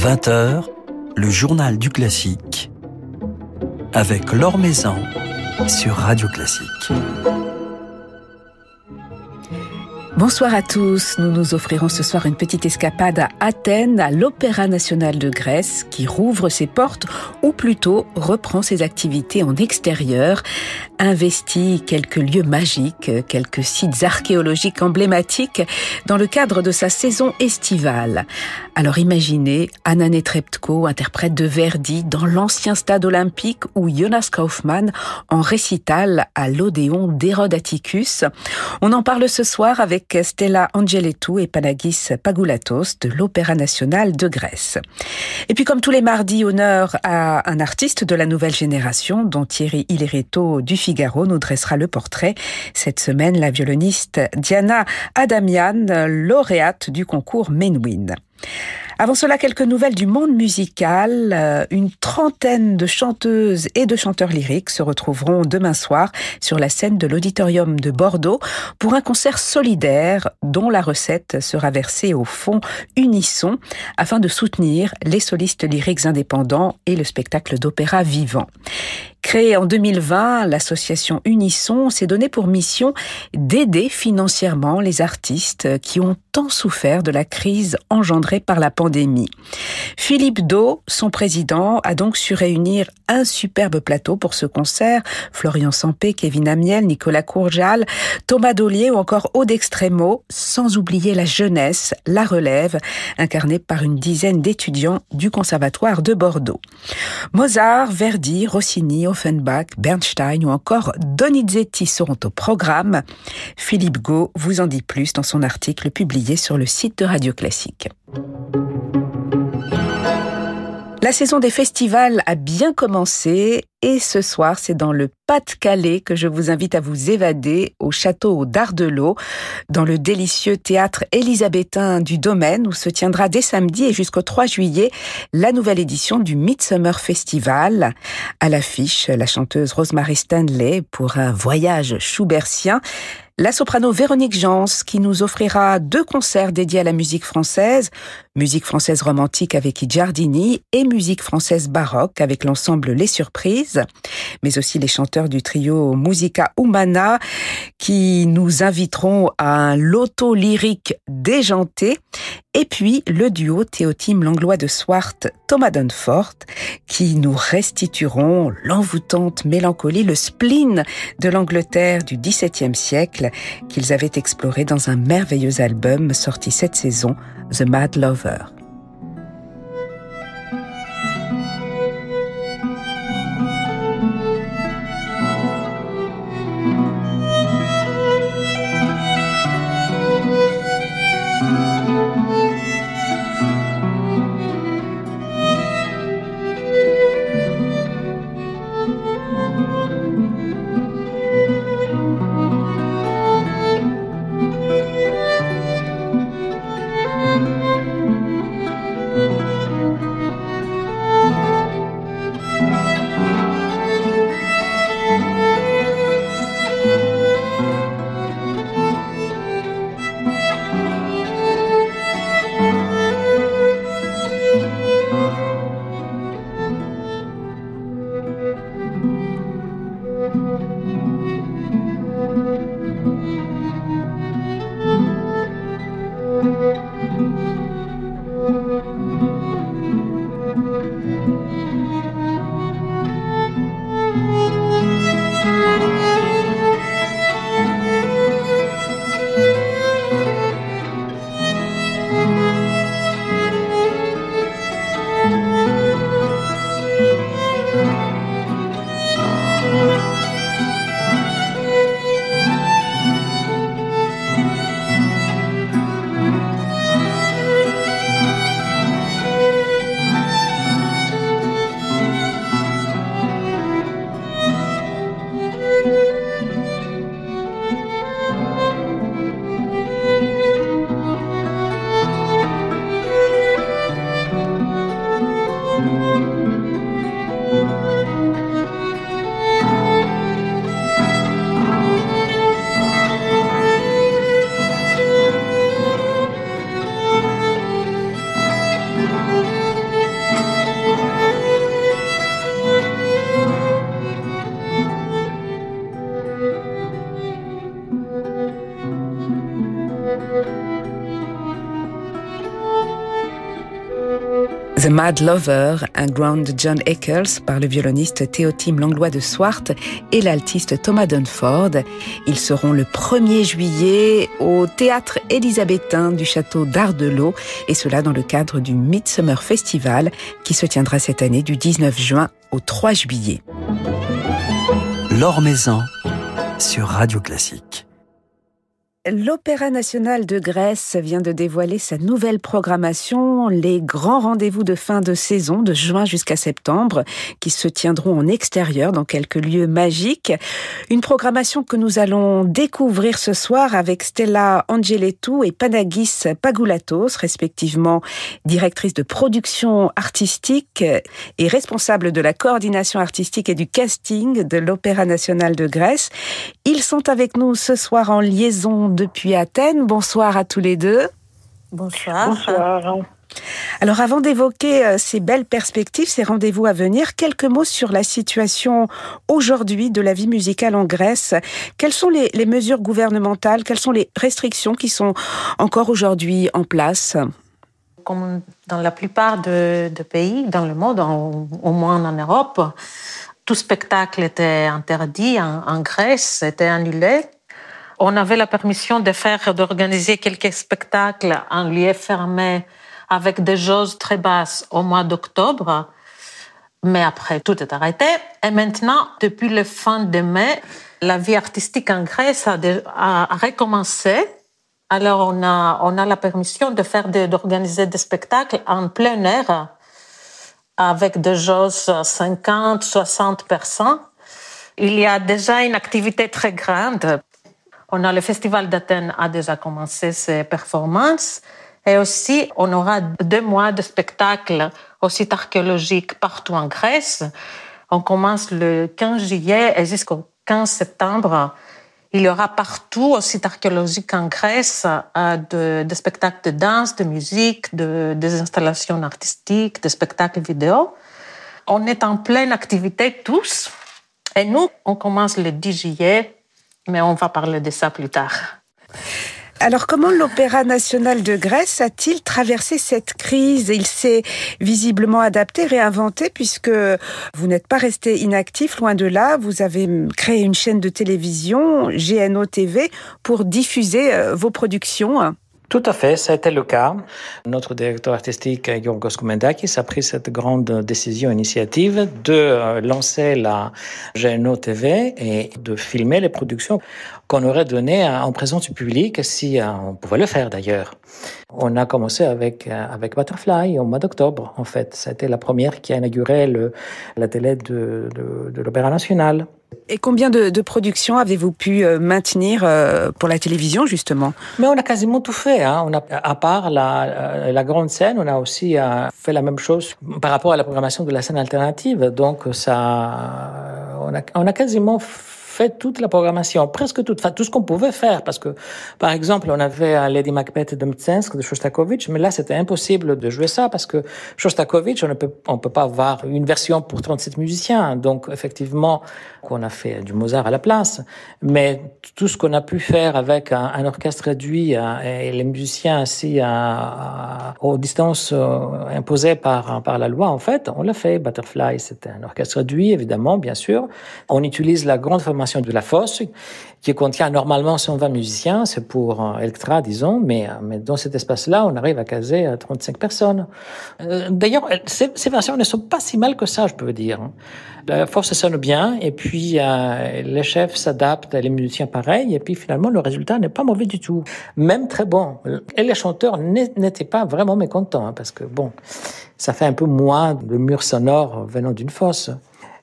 20h, le journal du classique avec Laure Maison sur Radio Classique. Bonsoir à tous. Nous nous offrirons ce soir une petite escapade à Athènes, à l'Opéra national de Grèce, qui rouvre ses portes, ou plutôt reprend ses activités en extérieur, investit quelques lieux magiques, quelques sites archéologiques emblématiques dans le cadre de sa saison estivale. Alors imaginez Anna Netrebko, interprète de Verdi, dans l'ancien stade olympique ou Jonas Kaufmann en récital à l'Odéon d'Hérode Atticus. On en parle ce soir avec Stella Angeletou et Panagis Pagoulatos de l'Opéra national de Grèce. Et puis comme tous les mardis, honneur à un artiste de la nouvelle génération dont Thierry Ilereto du Nous dressera le portrait. Cette semaine, la violoniste Diana Adamian, lauréate du concours Menwin. Avant cela, quelques nouvelles du monde musical. Euh, une trentaine de chanteuses et de chanteurs lyriques se retrouveront demain soir sur la scène de l'auditorium de Bordeaux pour un concert solidaire dont la recette sera versée au fond Unisson afin de soutenir les solistes lyriques indépendants et le spectacle d'opéra vivant. Créée en 2020, l'association Unisson s'est donnée pour mission d'aider financièrement les artistes qui ont tant souffert de la crise engendrée par la pandémie. Philippe Do, son président, a donc su réunir un superbe plateau pour ce concert. Florian Sampé, Kevin Amiel, Nicolas Courjal, Thomas Dollier ou encore Aude Extremo, sans oublier la jeunesse, la relève, incarnée par une dizaine d'étudiants du Conservatoire de Bordeaux. Mozart, Verdi, Rossini, Offenbach, Bernstein ou encore Donizetti seront au programme. Philippe Gau vous en dit plus dans son article publié sur le site de Radio Classique. La saison des festivals a bien commencé et ce soir, c'est dans le Pas-de-Calais que je vous invite à vous évader au château d'Ardelot, dans le délicieux théâtre élisabétain du Domaine, où se tiendra dès samedi et jusqu'au 3 juillet la nouvelle édition du Midsummer Festival. À l'affiche, la chanteuse Rosemary Stanley pour un voyage schubertien la soprano Véronique Jans qui nous offrira deux concerts dédiés à la musique française, musique française romantique avec Giardini et musique française baroque avec l'ensemble Les Surprises, mais aussi les chanteurs du trio Musica Humana qui nous inviteront à un loto lyrique déjanté et puis le duo Théotime Langlois de Swart, Thomas Dunfort, qui nous restitueront l'envoûtante mélancolie, le spleen de l'Angleterre du XVIIe siècle qu'ils avaient exploré dans un merveilleux album sorti cette saison, The Mad Lover peur. The Mad Lover, un ground John Eccles par le violoniste Théotime Langlois de Swart et l'altiste Thomas Dunford. Ils seront le 1er juillet au théâtre élisabétain du château d'Ardelot et cela dans le cadre du Midsummer Festival qui se tiendra cette année du 19 juin au 3 juillet. Maison sur Radio Classique. L'Opéra national de Grèce vient de dévoiler sa nouvelle programmation, les grands rendez-vous de fin de saison de juin jusqu'à septembre, qui se tiendront en extérieur dans quelques lieux magiques. Une programmation que nous allons découvrir ce soir avec Stella Angeletou et Panagis Pagoulatos, respectivement directrice de production artistique et responsable de la coordination artistique et du casting de l'Opéra national de Grèce. Ils sont avec nous ce soir en liaison depuis Athènes. Bonsoir à tous les deux. Bonsoir. Bonsoir. Alors avant d'évoquer euh, ces belles perspectives, ces rendez-vous à venir, quelques mots sur la situation aujourd'hui de la vie musicale en Grèce. Quelles sont les, mesures gouvernementales, quelles sont les restrictions qui sont encore aujourd'hui en place? Comme dans la plupart de, pays dans le monde, au moins en Europe, tout spectacle était interdit en, Grèce, était annulé on avait la permission de faire, d'organiser quelques spectacles en lieu fermé avec des jauges très basses au mois d'octobre. Mais après, tout est arrêté. Et maintenant, depuis le fin de mai, la vie artistique en Grèce a, recommencé. Alors, on a, on a la permission de faire, d'organiser des spectacles en plein air avec des jauges 50, 60 personnes. Il y a déjà une activité très grande on a le Festival d'Athènes a déjà commencé ses performances. Et aussi, on aura deux mois de spectacles au site archéologique partout en Grèce. On commence le 15 juillet et jusqu'au 15 septembre. Il y aura partout au site archéologique en Grèce euh, des spectacles de danse, de musique, de, des installations artistiques, des spectacles vidéo. On est en pleine activité tous. Et nous, on commence le 10 juillet mais on va parler de ça plus tard. Alors comment l'Opéra national de Grèce a-t-il traversé cette crise? Il s'est visiblement adapté, réinventé, puisque vous n'êtes pas resté inactif, loin de là. Vous avez créé une chaîne de télévision, GNO TV, pour diffuser euh, vos productions. Tout à fait, ça a été le cas. Notre directeur artistique, Yorgos Koumendakis, a pris cette grande décision, initiative de euh, lancer la GNO TV et de filmer les productions qu'on aurait données en présence du public si euh, on pouvait le faire d'ailleurs. On a commencé avec, euh, avec Butterfly au mois d'octobre, en fait. C'était la première qui a inauguré la télé de, de l'Opéra National. Et combien de, de productions avez-vous pu euh, maintenir euh, pour la télévision, justement? Mais on a quasiment tout fait. Hein. On a, à part la, euh, la grande scène, on a aussi fait la même chose par rapport à la programmation de la scène alternative. Donc, ça, on a, on a quasiment toute la programmation, presque toute, enfin tout ce qu'on pouvait faire, parce que par exemple on avait Lady Macbeth de Mtsensk de Shostakovich, mais là c'était impossible de jouer ça parce que Shostakovich on ne peut pas avoir une version pour 37 musiciens, donc effectivement on a fait du Mozart à la place, mais tout ce qu'on a pu faire avec un, orchestre réduit euh, et les musiciens assis à, aux distances euh, imposées par par la loi en fait, on l'a fait. Butterfly c'était un orchestre réduit évidemment bien sûr. On utilise la grande formation de la fosse, qui contient normalement 120 musiciens, c'est pour euh, Electra, disons, mais, euh, mais dans cet espace-là, on arrive à caser 35 euh, personnes. D'ailleurs, ces, versions ne sont pas si mal que ça, je peux dire. Hein. La force sonne bien, et puis les chefs s'adaptent, les musiciens pareil, et puis finalement, le résultat n'est pas mauvais du tout, même très bon. Et les chanteurs n'étaient pas vraiment mécontents, hein, parce que bon, ça fait un peu moins de murs sonores venant d'une fosse.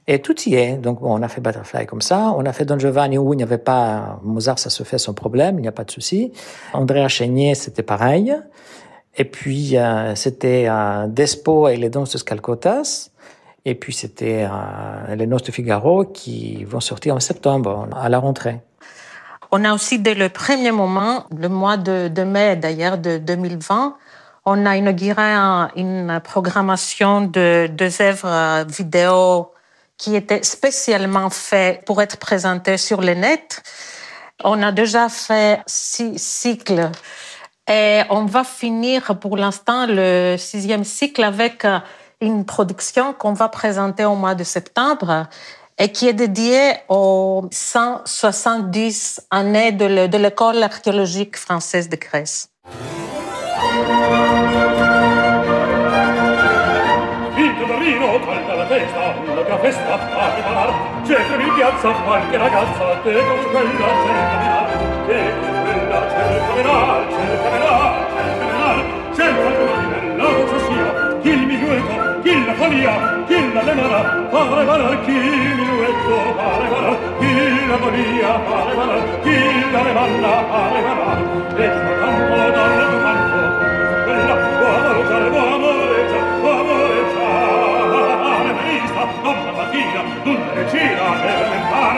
Et tout y est. Donc, on a fait Butterfly comme ça. On a fait Don Giovanni où il n'y avait pas Mozart, ça se fait sans problème, il n'y a pas de souci. Andrea Chénier, c'était pareil. Et puis, euh, c'était euh, Despo et les danses de Scalcotas. Et puis, c'était euh, les noces de Figaro qui vont sortir en septembre, à la rentrée. On a aussi, dès le premier moment, le mois de, de mai d'ailleurs de 2020, on a inauguré une programmation de deux œuvres vidéo qui était spécialement fait pour être présenté sur le net. On a déjà fait six cycles et on va finir pour l'instant le sixième cycle avec une production qu'on va présenter au mois de septembre et qui est dédiée aux 170 années de l'école archéologique française de Grèce. canta la testa, loca festa a preparar, cercami in piazza qualche ragazza, te con quella cercamenar, te con quella cercamenar, cercamenar, cercamenar, cerca il bella sia, chi il minueto, chi la folia, chi la demara, fare valar chi il minueto, fare valar, chi la folia, fare valar, chi la demanda, fare valar, e canto dalle decina elementar.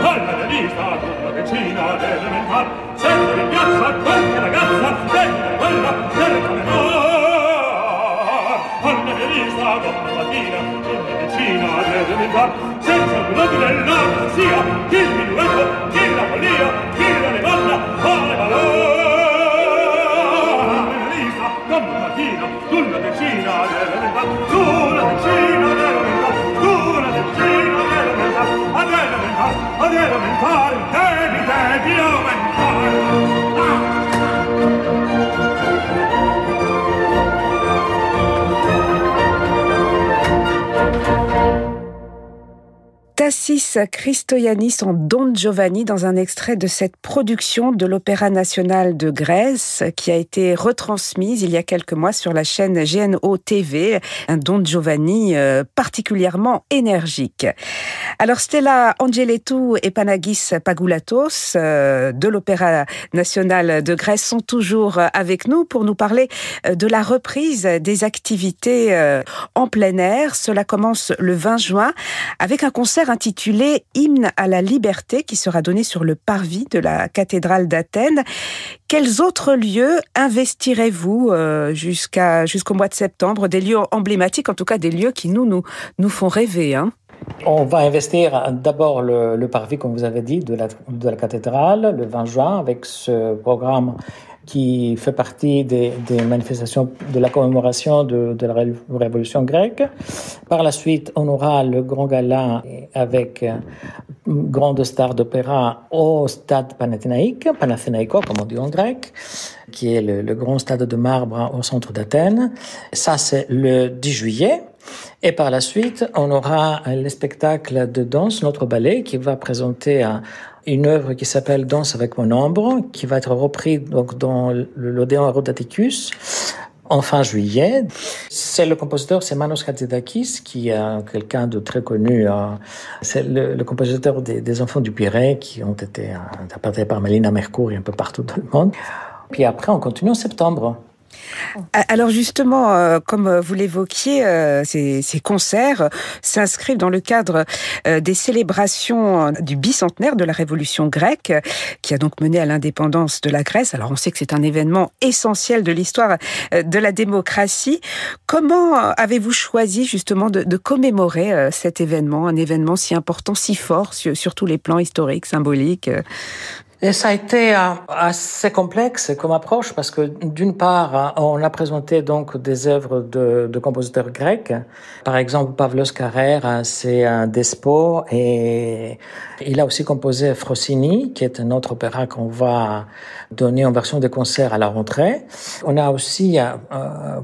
Alla rivista una decina elementar. Sempre in piazza qualche ragazza bella quella del camenar alla rivista una mattina una decina elementar. Senza un blog della sia chi il minuetto chi la follia chi la levalla fare valore. Alla rivista una mattina una decina elementar una decina Tassis Christoyanis en Don Giovanni dans un extrait de cette production de l'Opéra national de Grèce qui a été retransmise il y a quelques mois sur la chaîne GNO TV, un Don Giovanni euh, particulièrement énergique. Alors Stella Angeletou et Panagis Pagoulatos euh, de l'Opéra national de Grèce sont toujours avec nous pour nous parler euh, de la reprise des activités en plein air. Cela commence le 20 juin avec un concert intitulé Hymne à la liberté qui sera donné sur le parvis de la cathédrale d'Athènes. Quels autres lieux investirez-vous euh, jusqu'à jusqu'au mois de septembre? Des lieux emblématiques, en tout cas des lieux qui nous nous, nous font rêver. Hein on va investir d'abord le, parvis, comme vous avez dit, de la, de la cathédrale le 20 juin avec ce programme qui fait partie des, manifestations de la commémoration de, la révolution grecque. Par la suite, on aura le grand gala avec une grande star d'opéra au stade panathénaïque, Panathinaiko comme on dit en grec, qui est le grand stade de marbre au centre d'Athènes. Ça, c'est le 10 juillet. Et par la suite, on aura le spectacle de danse, notre ballet, qui va présenter un, une œuvre qui s'appelle Danse avec mon ombre, qui va être reprise donc dans l'Odéon Herodaticus en fin juillet. C'est le compositeur, c'est Manos Hatzidakis, qui est quelqu'un de très connu. Hein. C'est le, compositeur des, Enfants du Pirée, qui ont été interprétés par Melina Mercouri un peu partout dans le monde. Puis après, on continue en septembre. Alors justement, euh, comme vous l'évoquiez, euh, ces, concerts s'inscrivent dans le cadre euh, des célébrations du bicentenaire de la Révolution grecque, qui a donc mené à l'indépendance de la Grèce. Alors on sait que c'est un événement essentiel de l'histoire de la démocratie. Comment avez-vous choisi justement de, commémorer cet événement, un événement si important, si fort sur tous les plans historiques, symboliques et ça a été euh, assez complexe comme approche parce que d'une part, euh, on a présenté donc des œuvres de, de compositeurs grecs. Par exemple, Pavlos Carrère, euh, c'est un despo et il a aussi composé Frosini, qui est un autre opéra qu'on va donner en version de concert à la rentrée. On a aussi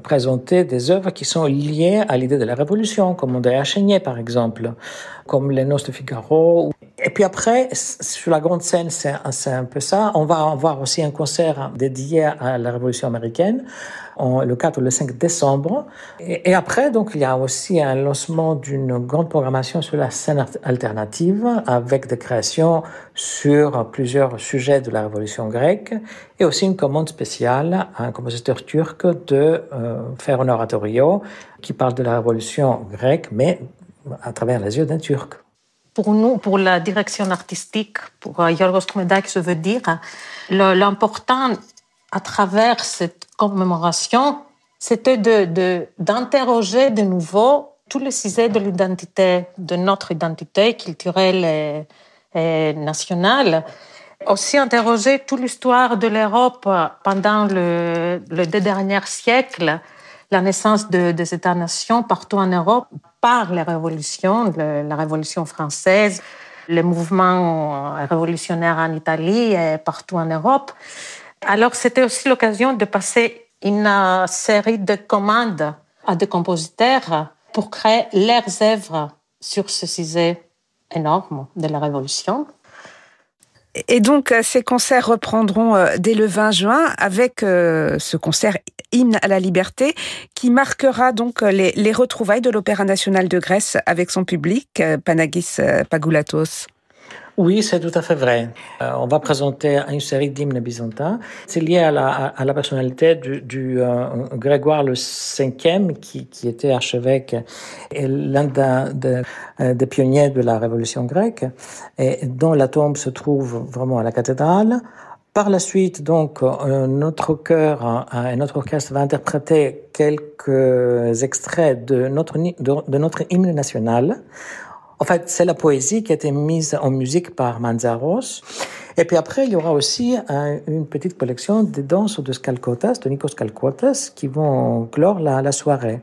présenté des œuvres qui sont liées à l'idée de la révolution, comme Andrea Chénier, par exemple, comme Les Noces de Figaro. Et puis après, sur la grande scène, c'est un peu ça. On va avoir aussi un concert dédié à la Révolution américaine le 4 ou le 5 décembre. Et, après, donc, il y a aussi un lancement d'une grande programmation sur la scène alternative avec des créations sur plusieurs sujets de la Révolution grecque et aussi une commande spéciale à un compositeur turc de euh, faire un oratorio qui parle de la Révolution grecque, mais à travers les yeux d'un Turc. Pour nous, pour la direction artistique, pour euh, Yorgos je veux dire, l'important à travers cette commémoration, c'était de, d'interroger de, nouveau tous les sujets de l'identité, de notre identité culturelle et, nationale. Aussi interroger toute l'histoire de l'Europe pendant le, le deux derniers siècles, la naissance de, des États-nations partout en Europe par les révolutions, la Révolution française, les mouvements révolutionnaires en Italie et partout en Europe. Alors c'était aussi l'occasion de passer une série de commandes à des compositeurs pour créer leurs œuvres sur ce sujet énorme de la Révolution. Et donc, euh, ces concerts reprendront euh, dès le 20 juin avec euh, ce concert Hymne à la liberté qui marquera donc les, les retrouvailles de l'Opéra national de Grèce avec son public, Panagis Pagoulatos. Oui, c'est tout à fait vrai. Euh, on va présenter une série d'hymnes byzantins. C'est lié à la, personnalité du, euh, Grégoire le Cinquième, qui, était archevêque et l'un euh, des pionniers de la Révolution grecque, et dont la tombe se trouve vraiment à la cathédrale. Par la suite, donc, notre chœur et notre orchestre va interpréter quelques extraits de notre, hymne national en fait, c'est la poésie qui a été mise en musique par Manzaros. Et puis après, il y aura aussi une petite collection de danses de Skalkotas, de Nikos Skalkotas, qui vont clore la soirée.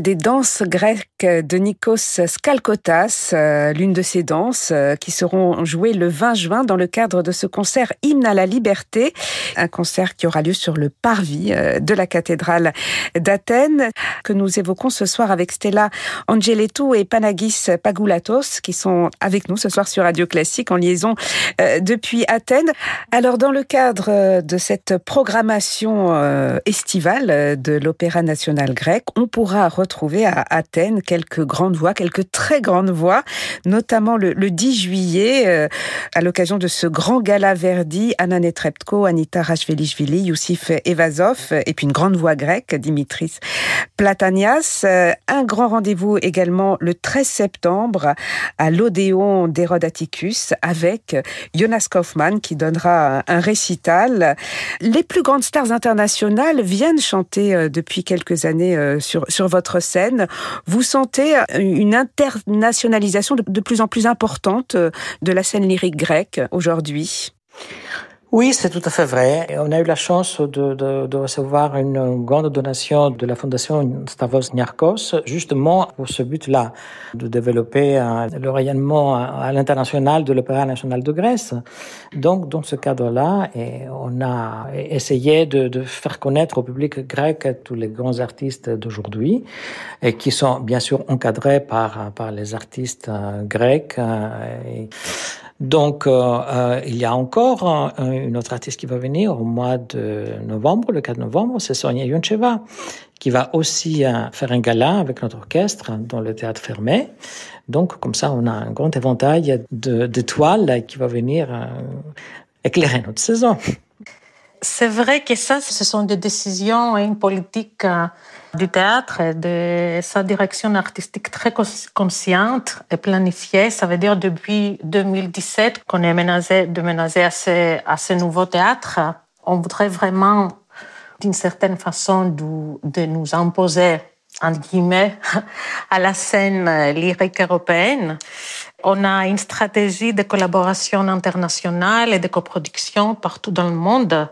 Des danses grecques de Nikos Skalkotas, euh, l'une de ces danses euh, qui seront jouées le 20 juin dans le cadre de ce concert Hymne à la liberté, un concert qui aura lieu sur le parvis euh, de la cathédrale d'Athènes, que nous évoquons ce soir avec Stella Angeletou et Panagis Pagoulatos, qui sont avec nous ce soir sur Radio Classique en liaison depuis Athènes. Alors, dans le cadre de cette programmation estivale de l'Opéra national grec, on pourra à Athènes quelques grandes voix, quelques très grandes voix, notamment le, 10 juillet, euh, à l'occasion de ce grand gala Verdi, Anna Netrebko, Anita Rashvelishvili, Youssif Evazov, et puis une grande voix grecque, Dimitris Platanias. Euh, un grand rendez-vous également le 13 septembre à l'Odéon d'Hérodaticus avec Jonas Kaufmann qui donnera un récital. Les plus grandes stars internationales viennent chanter euh, depuis quelques années sur, sur votre scène, vous sentez une internationalisation de plus en plus importante euh, de la scène lyrique grecque aujourd'hui? Oui, c'est tout à fait vrai. On a eu la chance de, de, de, recevoir une grande donation de la Fondation Stavros Niarchos, justement pour ce but-là, de développer le rayonnement à l'international de l'Opéra national de Grèce. Donc, dans ce cadre-là, on a essayé de, de, faire connaître au public grec tous les grands artistes d'aujourd'hui, et qui sont bien sûr encadrés par, par les artistes euh, grecs. Euh, et, Donc, euh, euh, il y a encore une autre artiste qui va venir au mois de novembre, le 4 novembre, c'est Sonia Yoncheva, qui va aussi faire un gala avec notre orchestre dans le théâtre fermé. Donc, comme ça, on a un grand éventail d'étoiles qui va venir éclairer notre saison. C'est vrai que ça, ce sont des décisions et une politique euh, du théâtre, de sa direction artistique très consciente et planifiée. Ça veut dire depuis 2017 qu'on est menacé de à ce, nouveau théâtre. On voudrait vraiment, d'une certaine façon, de nous imposer entre guillemets, à la scène lyrique européenne. On a une stratégie de collaboration internationale et de coproduction partout dans le monde.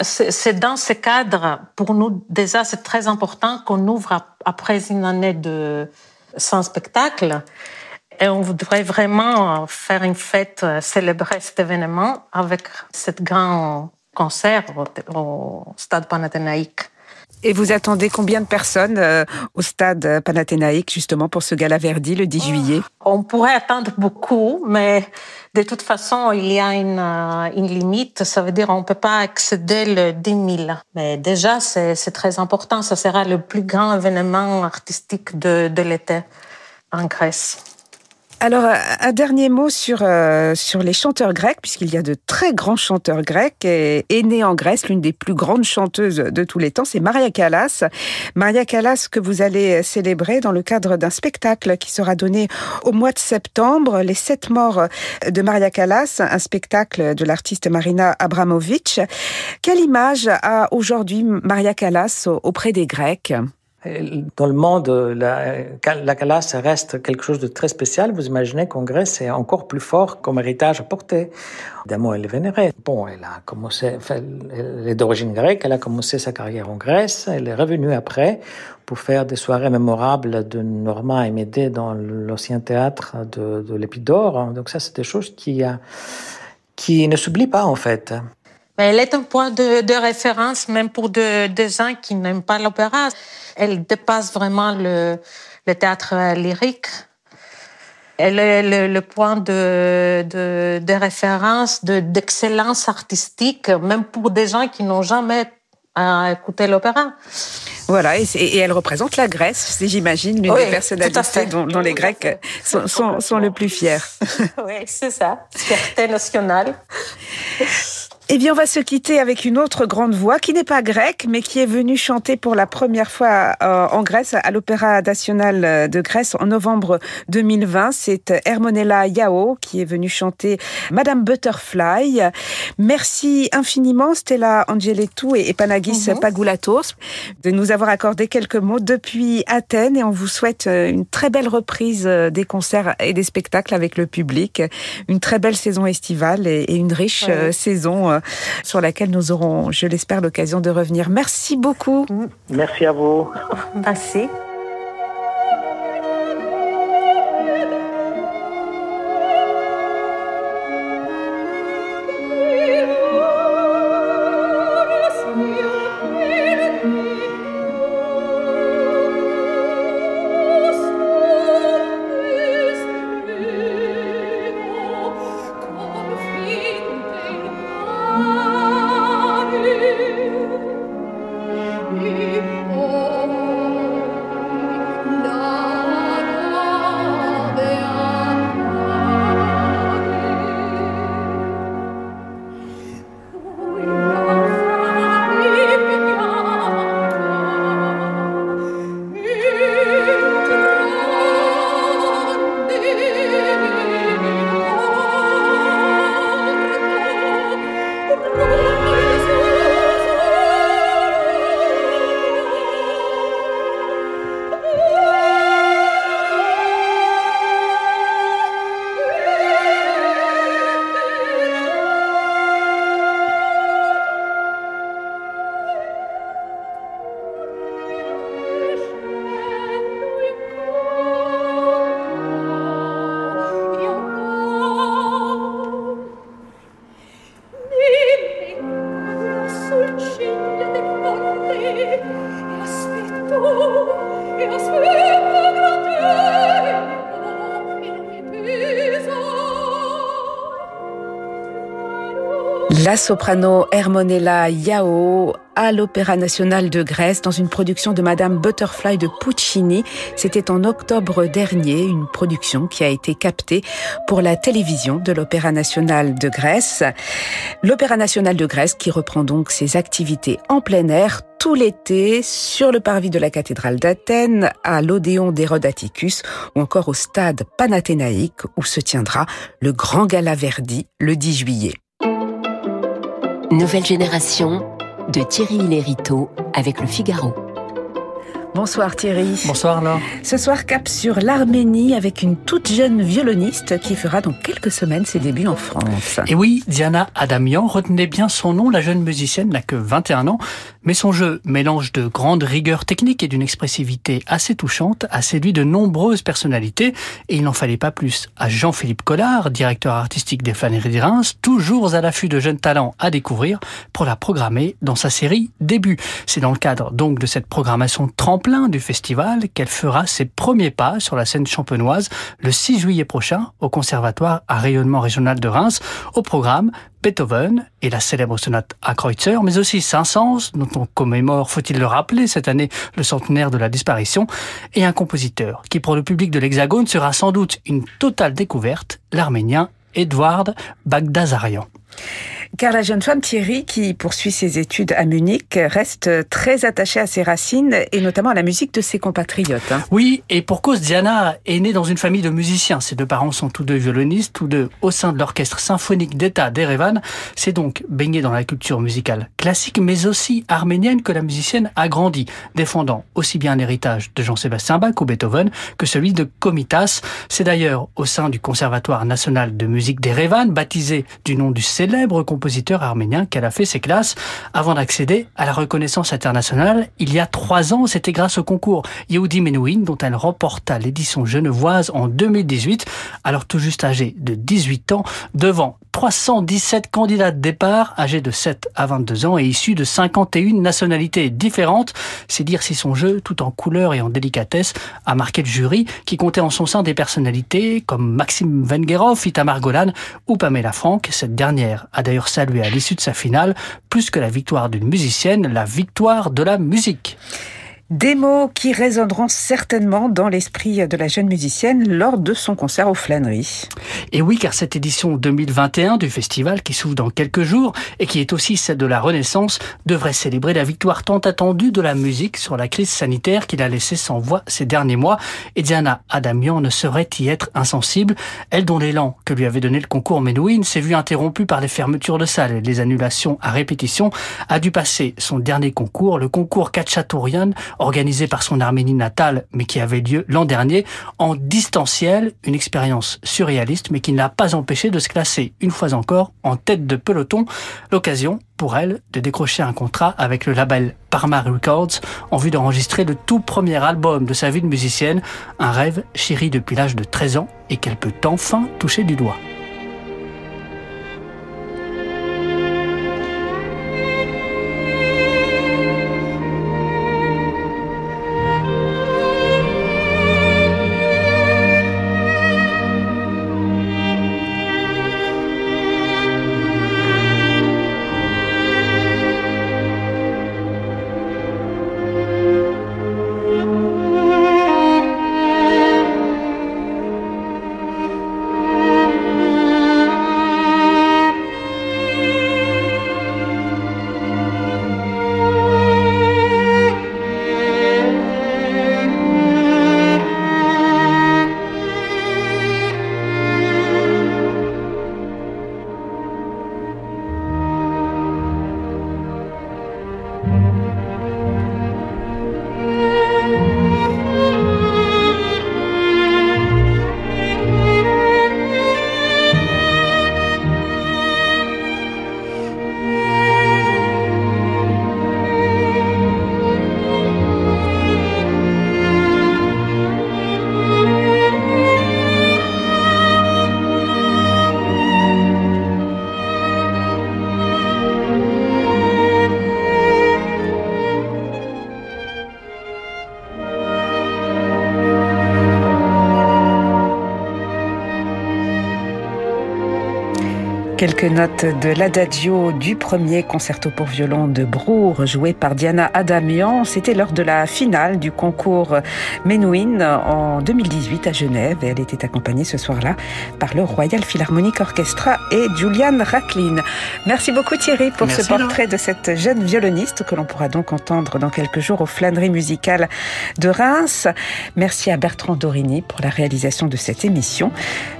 C'est dans ce cadre, pour nous, déjà, c'est très important qu'on ouvre après une année de sans spectacle. Et on voudrait vraiment faire une fête, célébrer cet événement avec ce grand concert au, au Stade Panathénaïque. Et vous attendez combien de personnes euh, au stade Panathénaïque justement pour ce gala Verdi le 10 juillet? On pourrait attendre beaucoup, mais de toute façon, il y a une, euh, une limite. Ça veut dire on ne peut pas excéder le 10 000. Mais déjà, c'est très important. Ça sera le plus grand événement artistique de, de l'été en Grèce. Alors, un dernier mot sur, euh, sur les chanteurs grecs, puisqu'il y a de très grands chanteurs grecs. Et, est née en Grèce, l'une des plus grandes chanteuses de tous les temps, c'est Maria Callas. Maria Callas que vous allez célébrer dans le cadre d'un spectacle qui sera donné au mois de septembre, Les Sept Morts de Maria Callas, un spectacle de l'artiste Marina Abramovic. Quelle image a aujourd'hui Maria Callas auprès des Grecs? Dans le monde, la, la reste quelque chose de très spécial. Vous imaginez qu'en Grèce, c'est encore plus fort comme héritage à porter. Évidemment, elle est vénérée. Bon, elle a commencé, elle est d'origine grecque, elle a commencé sa carrière en Grèce, elle est revenue après pour faire des soirées mémorables de Norma et Médée dans l'ancien théâtre de, de l'Épidore. Donc ça, c'est des choses qui, qui ne s'oublient pas, en fait. Mais elle est un point de, de référence même pour des gens qui n'aiment pas l'opéra elle dépasse vraiment le, le théâtre lyrique. Elle est le, point de, de, de référence, d'excellence artistique, même pour des gens qui n'ont jamais euh, écouté l'opéra. Voilà, et, elle représente la Grèce, j'imagine, l'une des personnalités dont, dont, les Grecs sont, sont, sont le plus fiers. oui, c'est ça, fierté nationale. Eh bien, on va se quitter avec une autre grande voix qui n'est pas grecque, mais qui est venue chanter pour la première fois euh, en Grèce à l'Opéra national de Grèce en novembre 2020. C'est Hermonella Yao qui est venue chanter Madame Butterfly. Merci infiniment Stella Angeletou et Panagis. Pagoulatos de nous avoir accordé quelques mots depuis Athènes et on vous souhaite euh, une très belle reprise euh, des concerts et des spectacles avec le public, une très belle saison estivale et une riche saison sur laquelle nous aurons, je l'espère, l'occasion de revenir. Merci beaucoup. Merci à vous. Merci. La soprano Hermonella Yao à l'Opéra national de Grèce dans une production de Madame Butterfly de Puccini. C'était en octobre dernier, une production qui a été captée pour la télévision de l'Opéra national de Grèce. L'Opéra national de Grèce qui reprend donc ses activités en plein air tout l'été sur le parvis de la cathédrale d'Athènes, à l'Odéon d'Hérode Atticus ou encore au stade panathénaïque où se tiendra le grand gala Verdi le 10 juillet. Nouvelle génération de Thierry Lériteau avec le Figaro. Bonsoir Thierry. Bonsoir Laure. Ce soir, cap sur l'Arménie avec une toute jeune violoniste qui fera dans quelques semaines ses débuts en France. Et oui, Diana Adamian, retenez bien son nom, la jeune musicienne n'a que 21 ans, mais son jeu, mélange de grande rigueur technique et d'une expressivité assez touchante, a séduit de nombreuses personnalités, et il n'en fallait pas plus à Jean-Philippe Collard, directeur artistique des Flâneries de Reims, toujours à l'affût de jeunes talents à découvrir, pour la programmer dans sa série Début. C'est dans le cadre donc de cette programmation tremplin du festival qu'elle fera ses premiers pas sur la scène champenoise le 6 juillet prochain au Conservatoire à rayonnement régional de Reims, au programme Beethoven et la célèbre sonate à Kreutzer, mais aussi Saint-Saëns, dont on commémore, faut-il le rappeler, cette année le centenaire de la disparition, et un compositeur qui pour le public de l'Hexagone sera sans doute une totale découverte, l'arménien Edward Bagdazarian. Car la jeune femme Thierry, qui poursuit ses études à Munich, reste très attachée à ses racines et notamment à la musique de ses compatriotes. Hein. Oui, et pour cause, Diana est née dans une famille de musiciens. Ses deux parents sont tous deux violonistes, tous deux au sein de l'orchestre symphonique d'État d'Erevan. C'est donc baignée dans la culture musicale classique, mais aussi arménienne que la musicienne a grandi, défendant aussi bien l'héritage de Jean-Sébastien Bach ou Beethoven que celui de Komitas. C'est d'ailleurs au sein du Conservatoire national de musique d'Erevan, baptisé du nom du célèbre compositeur arménien qu'elle a fait ses classes avant d'accéder à la reconnaissance internationale. Il y a trois ans, c'était grâce au concours Yehudi Menuhin dont elle remporta l'édition genevoise en 2018, alors tout juste âgée de 18 ans, devant 317 candidats de départ âgés de 7 à 22 ans et issus de 51 nationalités différentes. C'est dire si son jeu, tout en couleur et en délicatesse, a marqué le jury qui comptait en son sein des personnalités comme Maxime Vengerov, Itamar Golan ou Pamela Frank. Cette dernière a d'ailleurs salué à l'issue de sa finale, plus que la victoire d'une musicienne, la victoire de la musique. Des mots qui résonneront certainement dans l'esprit de la jeune musicienne lors de son concert aux flâneries. Et oui, car cette édition 2021 du festival, qui s'ouvre dans quelques jours et qui est aussi celle de la Renaissance, devrait célébrer la victoire tant attendue de la musique sur la crise sanitaire qu'il a laissé sans voix ces derniers mois. Et Diana Adamian ne saurait y être insensible. Elle dont l'élan que lui avait donné le concours Menuhin s'est vu interrompu par les fermetures de salles et les annulations à répétition, a dû passer son dernier concours, le concours Kachatourian, organisé par son Arménie natale, mais qui avait lieu l'an dernier, en distanciel, une expérience surréaliste, mais qui ne l'a pas empêché de se classer une fois encore en tête de peloton. L'occasion pour elle de décrocher un contrat avec le label Parma Records en vue d'enregistrer le tout premier album de sa vie de musicienne, un rêve chéri depuis l'âge de 13 ans et qu'elle peut enfin toucher du doigt. Quelques notes de l'adagio du premier concerto pour violon de Brour, joué par Diana Adamian. C'était lors de la finale du concours Menuhin en 2018 à Genève et elle était accompagnée ce soir-là par le Royal Philharmonic Orchestra et Julian Racklin. Merci beaucoup Thierry pour ce portrait de cette jeune violoniste que l'on pourra donc entendre dans quelques jours aux flâneries musicales de Reims. Merci à Bertrand Dorini pour la réalisation de cette émission.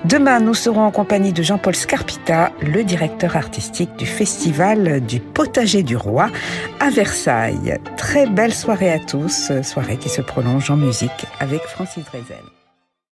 Demain, nous serons en compagnie de Jean-Paul Scarpita, le directeur artistique du Festival du Potager du Roi à Versailles. Très belle soirée à tous, soirée qui se prolonge en musique avec Francis Drezel.